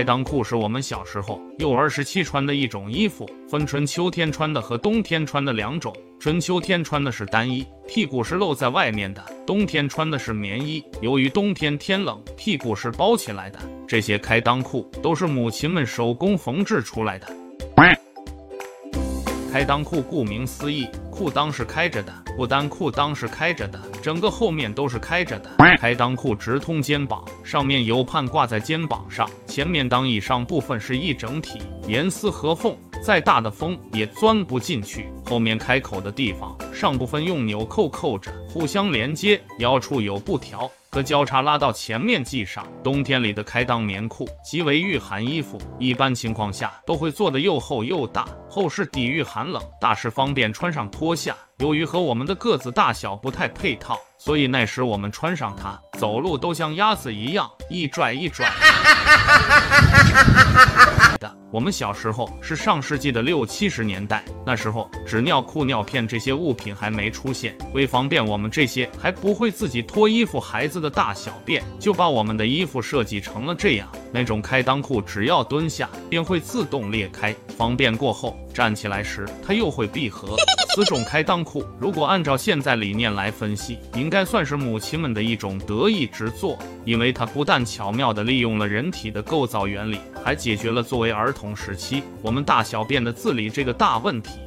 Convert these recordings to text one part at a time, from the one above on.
开裆裤是我们小时候幼儿时期穿的一种衣服，分春秋天穿的和冬天穿的两种。春秋天穿的是单衣，屁股是露在外面的；冬天穿的是棉衣，由于冬天天冷，屁股是包起来的。这些开裆裤都是母亲们手工缝制出来的。开裆裤顾名思义，裤裆是开着的，不单裤裆是开着的，整个后面都是开着的。开裆裤直通肩膀，上面有畔挂在肩膀上，前面裆以上部分是一整体，严丝合缝，再大的风也钻不进去。后面开口的地方，上部分用纽扣扣着，互相连接，腰处有布条。和交叉拉到前面系上。冬天里的开裆棉裤极为御寒衣服，一般情况下都会做的又厚又大，厚是抵御寒冷，大是方便穿上脱下。由于和我们的个子大小不太配套，所以那时我们穿上它，走路都像鸭子一样，一拽一拽。的，我们小时候是上世纪的六七十年代，那时候纸尿裤、尿片这些物品还没出现，为方便我们这些还不会自己脱衣服孩子的大小便，就把我们的衣服设计成了这样。那种开裆裤，只要蹲下便会自动裂开，方便过后站起来时它又会闭合。此种开裆裤，如果按照现在理念来分析，应应该算是母亲们的一种得意之作，因为它不但巧妙地利用了人体的构造原理，还解决了作为儿童时期我们大小便的自理这个大问题。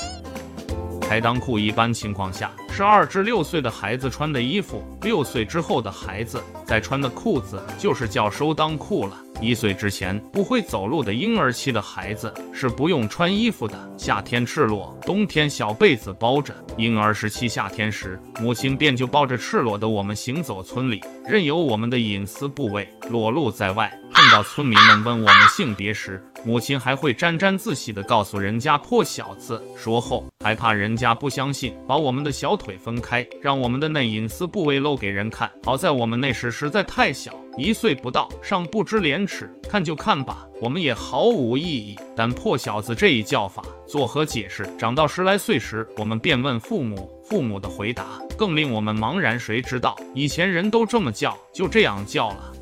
开裆裤一般情况下是二至六岁的孩子穿的衣服，六岁之后的孩子再穿的裤子就是叫收裆裤了。一岁之前不会走路的婴儿期的孩子是不用穿衣服的，夏天赤裸，冬天小被子包着。婴儿时期夏天时，母亲便就抱着赤裸的我们行走村里，任由我们的隐私部位裸露在外。到村民们问我们性别时，母亲还会沾沾自喜地告诉人家破小子。说后还怕人家不相信，把我们的小腿分开，让我们的内隐私部位露给人看。好在我们那时实在太小。一岁不到，尚不知廉耻，看就看吧，我们也毫无异议。但破小子这一叫法作何解释？长到十来岁时，我们便问父母，父母的回答更令我们茫然。谁知道以前人都这么叫，就这样叫了。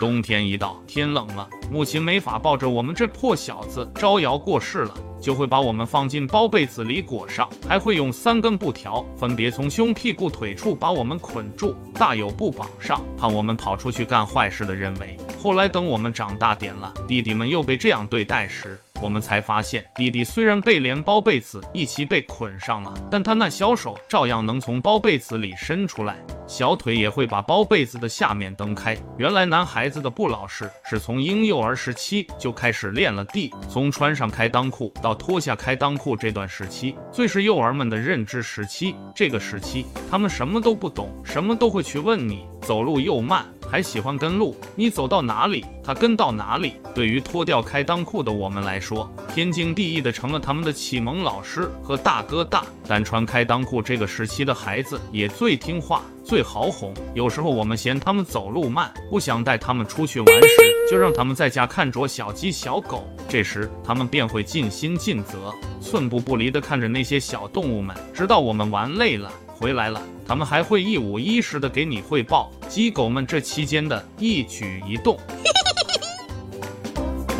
冬天一到，天冷了，母亲没法抱着我们这破小子招摇过市了。就会把我们放进包被子里裹上，还会用三根布条分别从胸、屁股、腿处把我们捆住，大有不绑上，怕我们跑出去干坏事的认为。后来等我们长大点了，弟弟们又被这样对待时，我们才发现，弟弟虽然被连包被子一起被捆上了，但他那小手照样能从包被子里伸出来。小腿也会把包被子的下面蹬开。原来男孩子的不老实是从婴幼儿时期就开始练了地。从穿上开裆裤到脱下开裆裤这段时期，最是幼儿们的认知时期。这个时期，他们什么都不懂，什么都会去问你。走路又慢，还喜欢跟路。你走到哪里，他跟到哪里。对于脱掉开裆裤的我们来说，天经地义的成了他们的启蒙老师和大哥大。但穿开裆裤这个时期的孩子也最听话。最好哄，有时候我们嫌他们走路慢，不想带他们出去玩时，就让他们在家看着小鸡、小狗。这时，他们便会尽心尽责，寸步不离地看着那些小动物们，直到我们玩累了回来了，他们还会一五一十的给你汇报鸡狗们这期间的一举一动。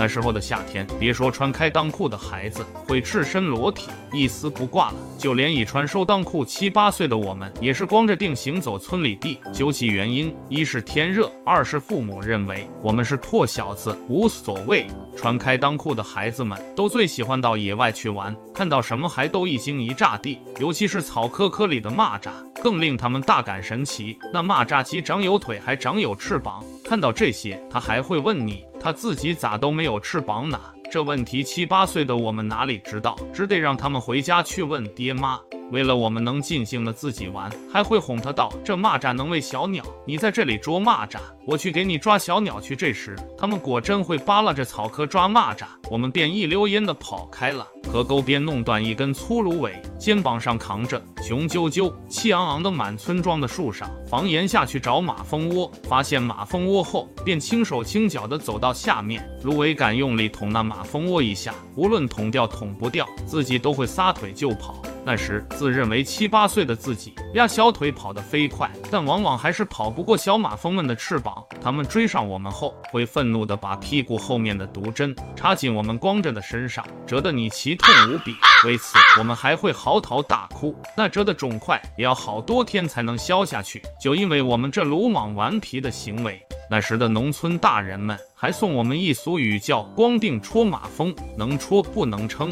那时候的夏天，别说穿开裆裤的孩子会赤身裸体一丝不挂了，就连已穿收裆裤七八岁的我们，也是光着腚行走村里地。究其原因，一是天热，二是父母认为我们是破小子，无所谓。穿开裆裤的孩子们都最喜欢到野外去玩，看到什么还都一惊一乍地，尤其是草棵棵里的蚂蚱，更令他们大感神奇。那蚂蚱既长有腿，还长有翅膀。看到这些，他还会问你。他自己咋都没有翅膀呢？这问题七八岁的我们哪里知道，只得让他们回家去问爹妈。为了我们能尽兴的自己玩，还会哄他道：“这蚂蚱能喂小鸟，你在这里捉蚂蚱，我去给你抓小鸟去。”这时，他们果真会扒拉着草棵抓蚂蚱，我们便一溜烟的跑开了。河沟边弄断一根粗芦苇，肩膀上扛着，雄赳赳、气昂昂的满村庄的树上房檐下去找马蜂窝。发现马蜂窝后，便轻手轻脚的走到下面，芦苇杆用力捅那马蜂窝一下，无论捅掉捅不掉，自己都会撒腿就跑。那时自认为七八岁的自己，压小腿跑得飞快，但往往还是跑不过小马蜂们的翅膀。它们追上我们后，会愤怒地把屁股后面的毒针插进我们光着的身上，折得你奇痛无比。为此，我们还会嚎啕大哭。那折的肿块也要好多天才能消下去，就因为我们这鲁莽顽皮的行为。那时的农村大人们还送我们一俗语，叫“光腚戳马蜂”，能戳不能撑。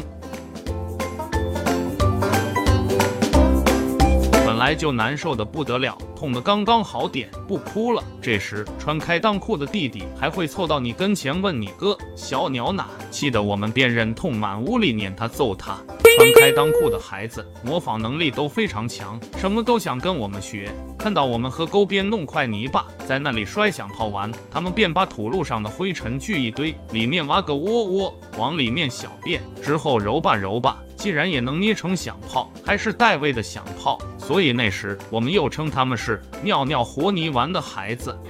来就难受的不得了，痛的刚刚好点，不哭了。这时穿开裆裤的弟弟还会凑到你跟前问你哥小鸟哪，气得我们便忍痛满屋里撵他揍他。穿开裆裤的孩子模仿能力都非常强，什么都想跟我们学。看到我们和沟边弄块泥巴，在那里摔响炮玩，他们便把土路上的灰尘聚一堆，里面挖个窝窝，往里面小便，之后揉吧揉吧。既然也能捏成响炮，还是带味的响炮，所以那时我们又称他们是尿尿和泥丸的孩子。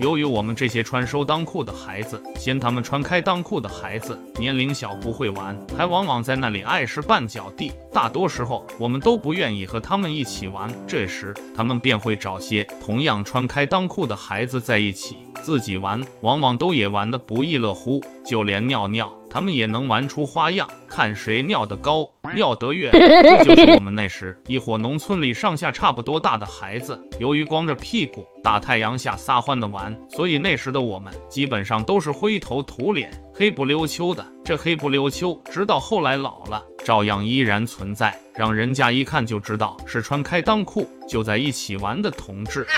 由于我们这些穿收裆裤的孩子嫌他们穿开裆裤的孩子年龄小不会玩，还往往在那里碍事绊脚地，大多时候我们都不愿意和他们一起玩。这时他们便会找些同样穿开裆裤的孩子在一起自己玩，往往都也玩得不亦乐乎，就连尿尿。他们也能玩出花样，看谁尿得高，尿得远。这就是我们那时一伙农村里上下差不多大的孩子，由于光着屁股大太阳下撒欢的玩，所以那时的我们基本上都是灰头土脸、黑不溜秋的。这黑不溜秋，直到后来老了，照样依然存在，让人家一看就知道是穿开裆裤就在一起玩的同志。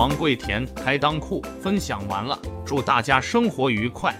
王贵田开裆裤分享完了，祝大家生活愉快。